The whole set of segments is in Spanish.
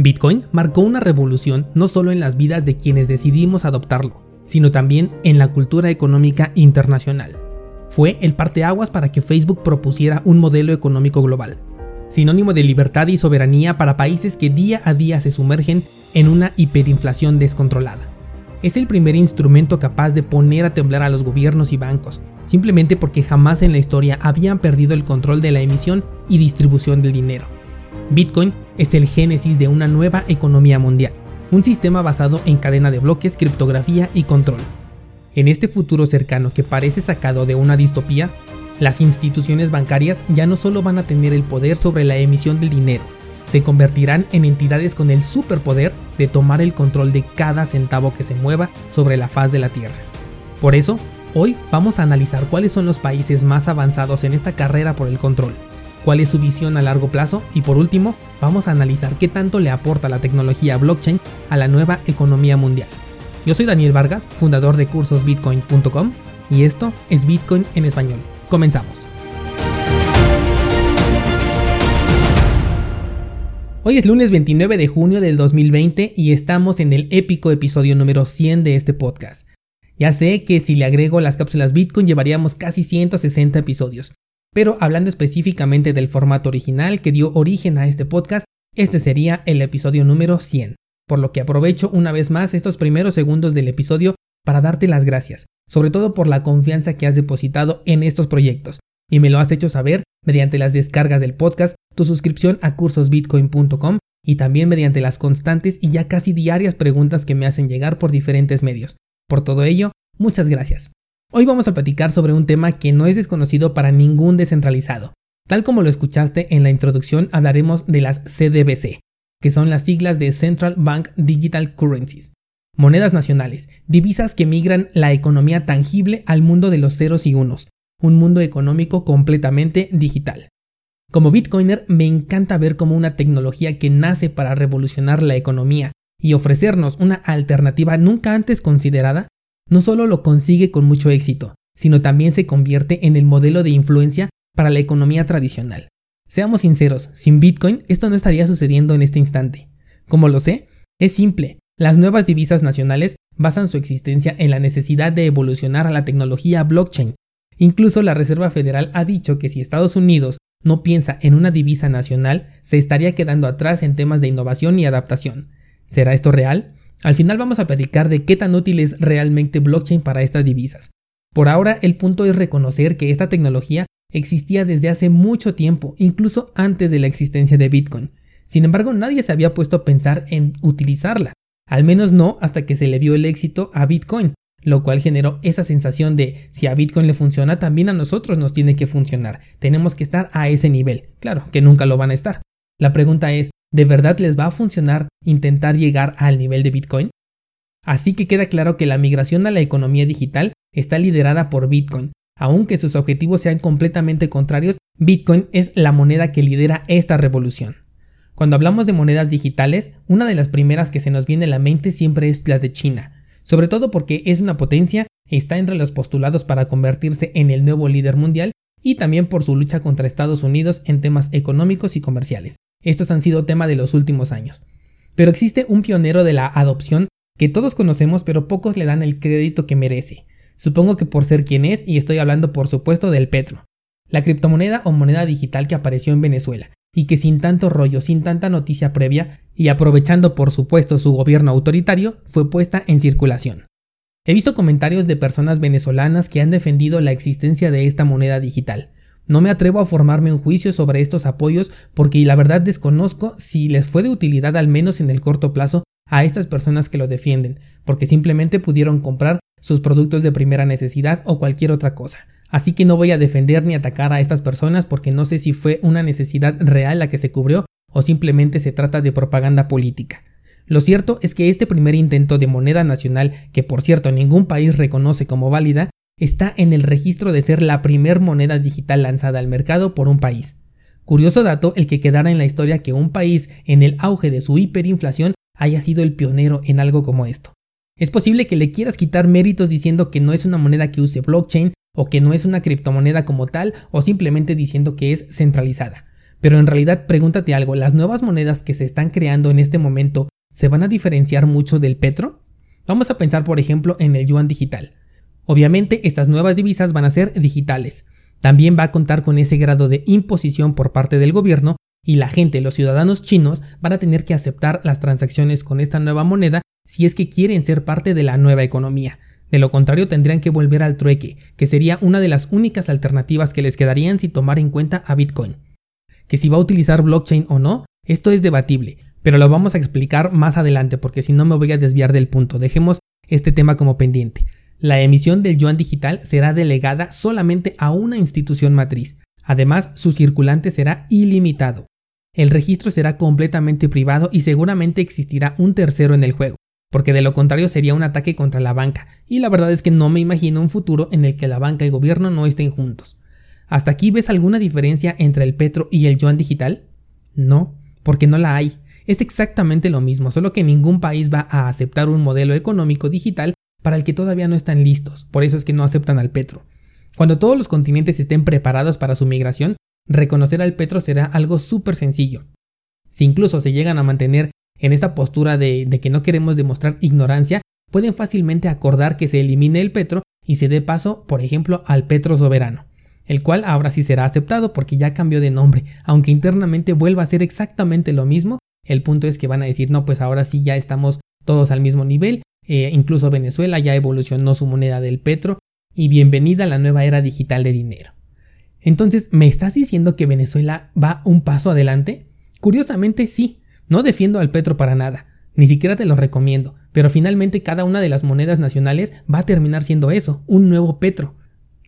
Bitcoin marcó una revolución no solo en las vidas de quienes decidimos adoptarlo, sino también en la cultura económica internacional. Fue el parteaguas para que Facebook propusiera un modelo económico global, sinónimo de libertad y soberanía para países que día a día se sumergen en una hiperinflación descontrolada. Es el primer instrumento capaz de poner a temblar a los gobiernos y bancos, simplemente porque jamás en la historia habían perdido el control de la emisión y distribución del dinero. Bitcoin es el génesis de una nueva economía mundial, un sistema basado en cadena de bloques, criptografía y control. En este futuro cercano que parece sacado de una distopía, las instituciones bancarias ya no solo van a tener el poder sobre la emisión del dinero, se convertirán en entidades con el superpoder de tomar el control de cada centavo que se mueva sobre la faz de la Tierra. Por eso, hoy vamos a analizar cuáles son los países más avanzados en esta carrera por el control, cuál es su visión a largo plazo y por último, vamos a analizar qué tanto le aporta la tecnología blockchain a la nueva economía mundial. Yo soy Daniel Vargas, fundador de cursosbitcoin.com y esto es Bitcoin en español. Comenzamos. Hoy es lunes 29 de junio del 2020 y estamos en el épico episodio número 100 de este podcast. Ya sé que si le agrego las cápsulas Bitcoin llevaríamos casi 160 episodios, pero hablando específicamente del formato original que dio origen a este podcast, este sería el episodio número 100, por lo que aprovecho una vez más estos primeros segundos del episodio para darte las gracias, sobre todo por la confianza que has depositado en estos proyectos, y me lo has hecho saber mediante las descargas del podcast, tu suscripción a cursosbitcoin.com y también mediante las constantes y ya casi diarias preguntas que me hacen llegar por diferentes medios. Por todo ello, muchas gracias. Hoy vamos a platicar sobre un tema que no es desconocido para ningún descentralizado. Tal como lo escuchaste en la introducción, hablaremos de las CDBC, que son las siglas de Central Bank Digital Currencies. Monedas nacionales, divisas que migran la economía tangible al mundo de los ceros y unos, un mundo económico completamente digital. Como Bitcoiner me encanta ver cómo una tecnología que nace para revolucionar la economía y ofrecernos una alternativa nunca antes considerada, no solo lo consigue con mucho éxito, sino también se convierte en el modelo de influencia para la economía tradicional. Seamos sinceros, sin Bitcoin esto no estaría sucediendo en este instante. Como lo sé, es simple, las nuevas divisas nacionales basan su existencia en la necesidad de evolucionar a la tecnología blockchain Incluso la Reserva Federal ha dicho que si Estados Unidos no piensa en una divisa nacional, se estaría quedando atrás en temas de innovación y adaptación. ¿Será esto real? Al final vamos a platicar de qué tan útil es realmente blockchain para estas divisas. Por ahora, el punto es reconocer que esta tecnología existía desde hace mucho tiempo, incluso antes de la existencia de Bitcoin. Sin embargo, nadie se había puesto a pensar en utilizarla, al menos no hasta que se le dio el éxito a Bitcoin, lo cual generó esa sensación de si a Bitcoin le funciona, también a nosotros nos tiene que funcionar. Tenemos que estar a ese nivel. Claro, que nunca lo van a estar. La pregunta es, ¿de verdad les va a funcionar intentar llegar al nivel de Bitcoin? Así que queda claro que la migración a la economía digital está liderada por Bitcoin. Aunque sus objetivos sean completamente contrarios, Bitcoin es la moneda que lidera esta revolución. Cuando hablamos de monedas digitales, una de las primeras que se nos viene a la mente siempre es la de China, sobre todo porque es una potencia, está entre los postulados para convertirse en el nuevo líder mundial y también por su lucha contra Estados Unidos en temas económicos y comerciales. Estos han sido tema de los últimos años. Pero existe un pionero de la adopción que todos conocemos pero pocos le dan el crédito que merece. Supongo que por ser quien es y estoy hablando por supuesto del Petro, la criptomoneda o moneda digital que apareció en Venezuela y que sin tanto rollo, sin tanta noticia previa, y aprovechando por supuesto su gobierno autoritario, fue puesta en circulación. He visto comentarios de personas venezolanas que han defendido la existencia de esta moneda digital. No me atrevo a formarme un juicio sobre estos apoyos porque la verdad desconozco si les fue de utilidad al menos en el corto plazo a estas personas que lo defienden, porque simplemente pudieron comprar sus productos de primera necesidad o cualquier otra cosa. Así que no voy a defender ni atacar a estas personas porque no sé si fue una necesidad real la que se cubrió o simplemente se trata de propaganda política. Lo cierto es que este primer intento de moneda nacional, que por cierto ningún país reconoce como válida, está en el registro de ser la primer moneda digital lanzada al mercado por un país. Curioso dato el que quedara en la historia que un país en el auge de su hiperinflación haya sido el pionero en algo como esto. Es posible que le quieras quitar méritos diciendo que no es una moneda que use blockchain o que no es una criptomoneda como tal o simplemente diciendo que es centralizada. Pero en realidad pregúntate algo, ¿las nuevas monedas que se están creando en este momento se van a diferenciar mucho del petro? Vamos a pensar por ejemplo en el yuan digital. Obviamente estas nuevas divisas van a ser digitales. También va a contar con ese grado de imposición por parte del gobierno y la gente, los ciudadanos chinos, van a tener que aceptar las transacciones con esta nueva moneda si es que quieren ser parte de la nueva economía. De lo contrario tendrían que volver al trueque, que sería una de las únicas alternativas que les quedarían si tomar en cuenta a Bitcoin. Que si va a utilizar blockchain o no, esto es debatible, pero lo vamos a explicar más adelante porque si no me voy a desviar del punto. Dejemos este tema como pendiente. La emisión del yuan digital será delegada solamente a una institución matriz. Además, su circulante será ilimitado. El registro será completamente privado y seguramente existirá un tercero en el juego porque de lo contrario sería un ataque contra la banca, y la verdad es que no me imagino un futuro en el que la banca y gobierno no estén juntos. ¿Hasta aquí ves alguna diferencia entre el petro y el yuan digital? No, porque no la hay. Es exactamente lo mismo, solo que ningún país va a aceptar un modelo económico digital para el que todavía no están listos, por eso es que no aceptan al petro. Cuando todos los continentes estén preparados para su migración, reconocer al petro será algo súper sencillo. Si incluso se llegan a mantener en esta postura de, que no queremos demostrar ignorancia, pueden fácilmente acordar que se elimine el petro y se dé paso, por ejemplo, al petro soberano, el cual ahora sí será aceptado porque ya cambió de nombre, aunque internamente vuelva a ser exactamente lo mismo, el punto es que van a decir, no, pues ahora sí ya estamos todos al mismo nivel, eh, incluso Venezuela ya evolucionó su moneda del petro, y bienvenida a la nueva era digital de dinero. Entonces, ¿me estás diciendo que Venezuela va un paso adelante? Curiosamente sí, no defiendo al petro para nada, ni siquiera te lo recomiendo, pero finalmente cada una de las monedas nacionales va a terminar siendo eso, un nuevo petro.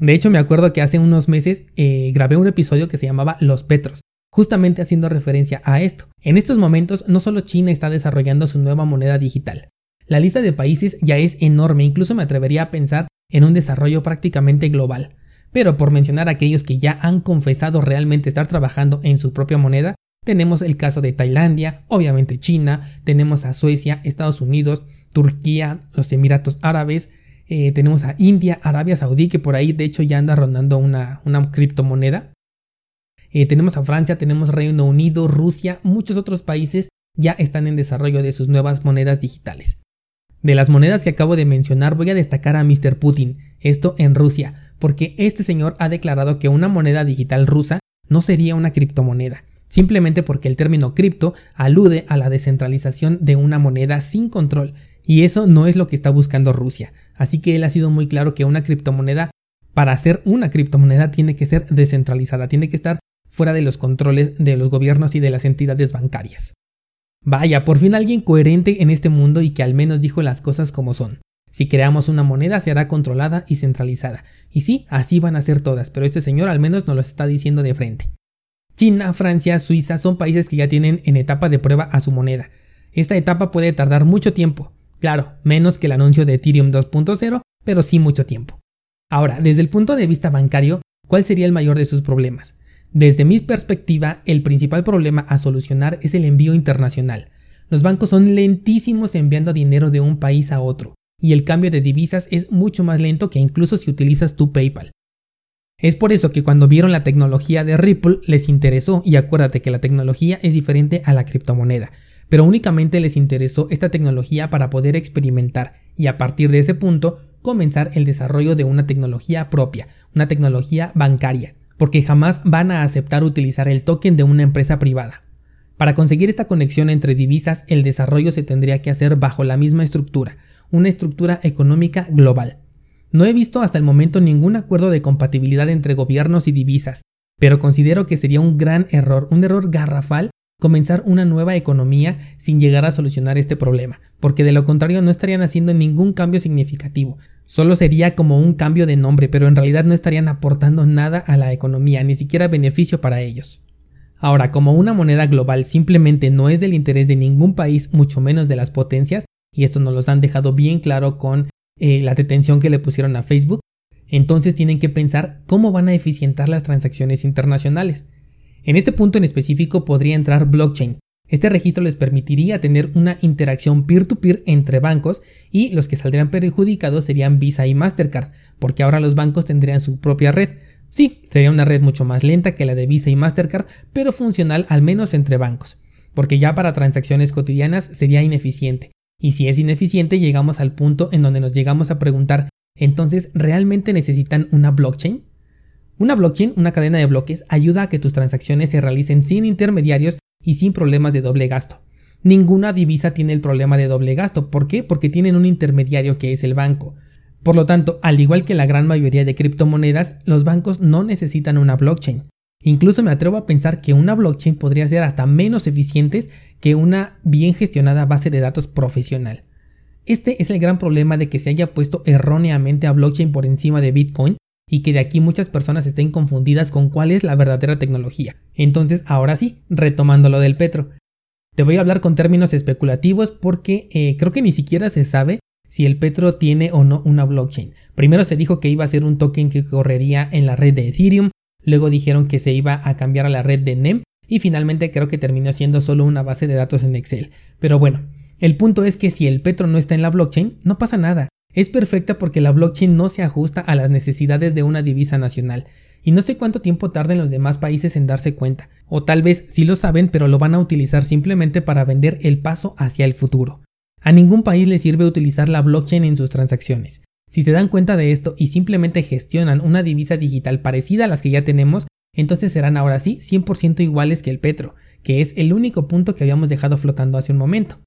De hecho, me acuerdo que hace unos meses eh, grabé un episodio que se llamaba Los Petros, justamente haciendo referencia a esto. En estos momentos, no solo China está desarrollando su nueva moneda digital. La lista de países ya es enorme, incluso me atrevería a pensar en un desarrollo prácticamente global. Pero por mencionar aquellos que ya han confesado realmente estar trabajando en su propia moneda, tenemos el caso de Tailandia, obviamente China, tenemos a Suecia, Estados Unidos, Turquía, los Emiratos Árabes, eh, tenemos a India, Arabia Saudí, que por ahí de hecho ya anda rondando una, una criptomoneda. Eh, tenemos a Francia, tenemos Reino Unido, Rusia, muchos otros países ya están en desarrollo de sus nuevas monedas digitales. De las monedas que acabo de mencionar voy a destacar a Mr. Putin, esto en Rusia, porque este señor ha declarado que una moneda digital rusa no sería una criptomoneda, simplemente porque el término cripto alude a la descentralización de una moneda sin control, y eso no es lo que está buscando Rusia. Así que él ha sido muy claro que una criptomoneda, para ser una criptomoneda, tiene que ser descentralizada, tiene que estar fuera de los controles de los gobiernos y de las entidades bancarias. Vaya, por fin alguien coherente en este mundo y que al menos dijo las cosas como son. Si creamos una moneda será controlada y centralizada. Y sí, así van a ser todas, pero este señor al menos nos lo está diciendo de frente. China, Francia, Suiza son países que ya tienen en etapa de prueba a su moneda. Esta etapa puede tardar mucho tiempo, claro, menos que el anuncio de Ethereum 2.0, pero sí mucho tiempo. Ahora, desde el punto de vista bancario, ¿cuál sería el mayor de sus problemas? Desde mi perspectiva, el principal problema a solucionar es el envío internacional. Los bancos son lentísimos enviando dinero de un país a otro, y el cambio de divisas es mucho más lento que incluso si utilizas tu PayPal. Es por eso que cuando vieron la tecnología de Ripple les interesó y acuérdate que la tecnología es diferente a la criptomoneda, pero únicamente les interesó esta tecnología para poder experimentar y a partir de ese punto comenzar el desarrollo de una tecnología propia, una tecnología bancaria, porque jamás van a aceptar utilizar el token de una empresa privada. Para conseguir esta conexión entre divisas, el desarrollo se tendría que hacer bajo la misma estructura, una estructura económica global. No he visto hasta el momento ningún acuerdo de compatibilidad entre gobiernos y divisas, pero considero que sería un gran error, un error garrafal, comenzar una nueva economía sin llegar a solucionar este problema, porque de lo contrario no estarían haciendo ningún cambio significativo. Solo sería como un cambio de nombre, pero en realidad no estarían aportando nada a la economía, ni siquiera beneficio para ellos. Ahora, como una moneda global simplemente no es del interés de ningún país, mucho menos de las potencias, y esto nos lo han dejado bien claro con eh, la detención que le pusieron a Facebook, entonces tienen que pensar cómo van a eficientar las transacciones internacionales. En este punto en específico podría entrar blockchain. Este registro les permitiría tener una interacción peer-to-peer entre bancos y los que saldrían perjudicados serían Visa y Mastercard, porque ahora los bancos tendrían su propia red. Sí, sería una red mucho más lenta que la de Visa y Mastercard, pero funcional al menos entre bancos, porque ya para transacciones cotidianas sería ineficiente. Y si es ineficiente, llegamos al punto en donde nos llegamos a preguntar, entonces, ¿realmente necesitan una blockchain? Una blockchain, una cadena de bloques, ayuda a que tus transacciones se realicen sin intermediarios y sin problemas de doble gasto. Ninguna divisa tiene el problema de doble gasto. ¿Por qué? Porque tienen un intermediario que es el banco. Por lo tanto, al igual que la gran mayoría de criptomonedas, los bancos no necesitan una blockchain. Incluso me atrevo a pensar que una blockchain podría ser hasta menos eficiente que una bien gestionada base de datos profesional. Este es el gran problema de que se haya puesto erróneamente a blockchain por encima de Bitcoin y que de aquí muchas personas estén confundidas con cuál es la verdadera tecnología. Entonces, ahora sí, retomando lo del Petro. Te voy a hablar con términos especulativos porque eh, creo que ni siquiera se sabe si el Petro tiene o no una blockchain. Primero se dijo que iba a ser un token que correría en la red de Ethereum, luego dijeron que se iba a cambiar a la red de NEM y finalmente creo que terminó siendo solo una base de datos en Excel. Pero bueno, el punto es que si el Petro no está en la blockchain, no pasa nada. Es perfecta porque la blockchain no se ajusta a las necesidades de una divisa nacional. Y no sé cuánto tiempo tarden los demás países en darse cuenta. O tal vez sí lo saben, pero lo van a utilizar simplemente para vender el paso hacia el futuro. A ningún país le sirve utilizar la blockchain en sus transacciones. Si se dan cuenta de esto y simplemente gestionan una divisa digital parecida a las que ya tenemos, entonces serán ahora sí 100% iguales que el petro, que es el único punto que habíamos dejado flotando hace un momento.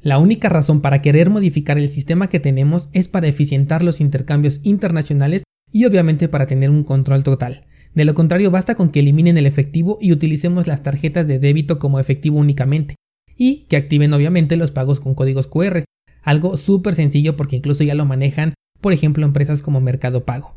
La única razón para querer modificar el sistema que tenemos es para eficientar los intercambios internacionales y obviamente para tener un control total. De lo contrario, basta con que eliminen el efectivo y utilicemos las tarjetas de débito como efectivo únicamente y que activen obviamente los pagos con códigos QR, algo súper sencillo porque incluso ya lo manejan, por ejemplo, empresas como Mercado Pago.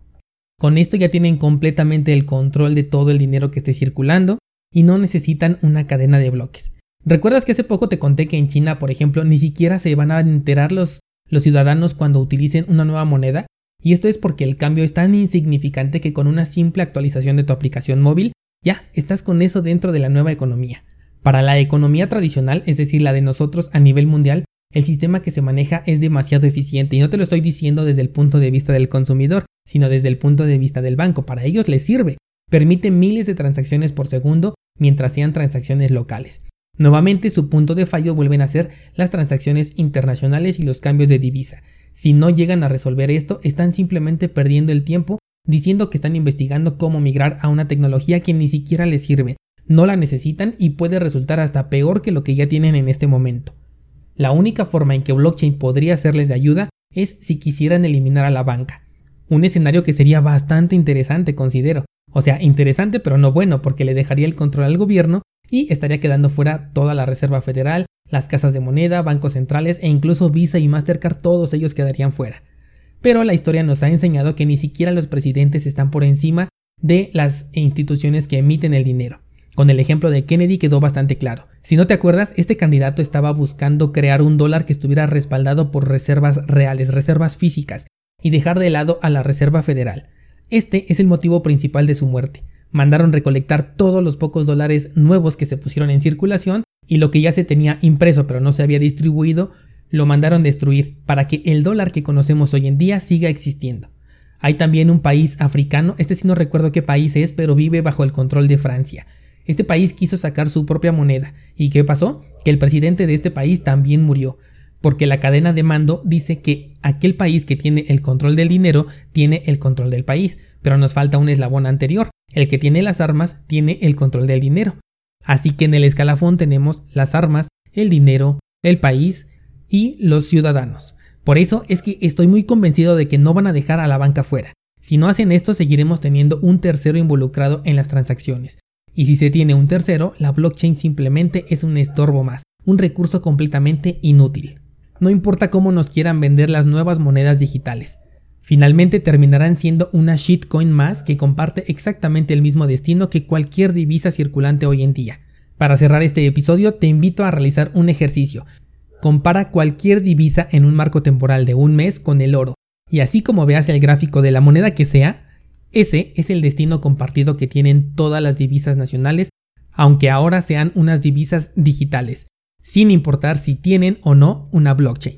Con esto ya tienen completamente el control de todo el dinero que esté circulando y no necesitan una cadena de bloques. ¿Recuerdas que hace poco te conté que en China, por ejemplo, ni siquiera se van a enterar los, ciudadanos cuando utilicen una nueva moneda? Y esto es porque el cambio es tan insignificante que con una simple actualización de tu aplicación móvil, ya estás con eso dentro de la nueva economía. Para la economía tradicional, es decir, la de nosotros a nivel mundial, el sistema que se maneja es demasiado eficiente y no te lo estoy diciendo desde el punto de vista del consumidor, sino desde el punto de vista del banco. Para ellos les sirve. Permite miles de transacciones por segundo mientras sean transacciones locales. Nuevamente su punto de fallo vuelven a ser las transacciones internacionales y los cambios de divisa. Si no llegan a resolver esto, están simplemente perdiendo el tiempo diciendo que están investigando cómo migrar a una tecnología que ni siquiera les sirve, no la necesitan y puede resultar hasta peor que lo que ya tienen en este momento. La única forma en que blockchain podría serles de ayuda es si quisieran eliminar a la banca. Un escenario que sería bastante interesante, considero. O sea, interesante pero no bueno, porque le dejaría el control al gobierno y estaría quedando fuera toda la Reserva Federal, las casas de moneda, bancos centrales e incluso Visa y Mastercard, todos ellos quedarían fuera. Pero la historia nos ha enseñado que ni siquiera los presidentes están por encima de las instituciones que emiten el dinero. Con el ejemplo de Kennedy quedó bastante claro. Si no te acuerdas, este candidato estaba buscando crear un dólar que estuviera respaldado por reservas reales, reservas físicas, y dejar de lado a la Reserva Federal. Este es el motivo principal de su muerte. Mandaron recolectar todos los pocos dólares nuevos que se pusieron en circulación y lo que ya se tenía impreso pero no se había distribuido, lo mandaron destruir para que el dólar que conocemos hoy en día siga existiendo. Hay también un país africano, este sí no recuerdo qué país es, pero vive bajo el control de Francia. Este país quiso sacar su propia moneda. ¿Y qué pasó? Que el presidente de este país también murió, porque la cadena de mando dice que aquel país que tiene el control del dinero tiene el control del país, pero nos falta un eslabón anterior. El que tiene las armas tiene el control del dinero. Así que en el escalafón tenemos las armas, el dinero, el país y los ciudadanos. Por eso es que estoy muy convencido de que no van a dejar a la banca fuera. Si no hacen esto, seguiremos teniendo un tercero involucrado en las transacciones. Y si se tiene un tercero, la blockchain simplemente es un estorbo más, un recurso completamente inútil. No importa cómo nos quieran vender las nuevas monedas digitales. Finalmente terminarán siendo una shitcoin más que comparte exactamente el mismo destino que cualquier divisa circulante hoy en día. Para cerrar este episodio te invito a realizar un ejercicio. Compara cualquier divisa en un marco temporal de un mes con el oro, y así como veas el gráfico de la moneda que sea, ese es el destino compartido que tienen todas las divisas nacionales, aunque ahora sean unas divisas digitales, sin importar si tienen o no una blockchain.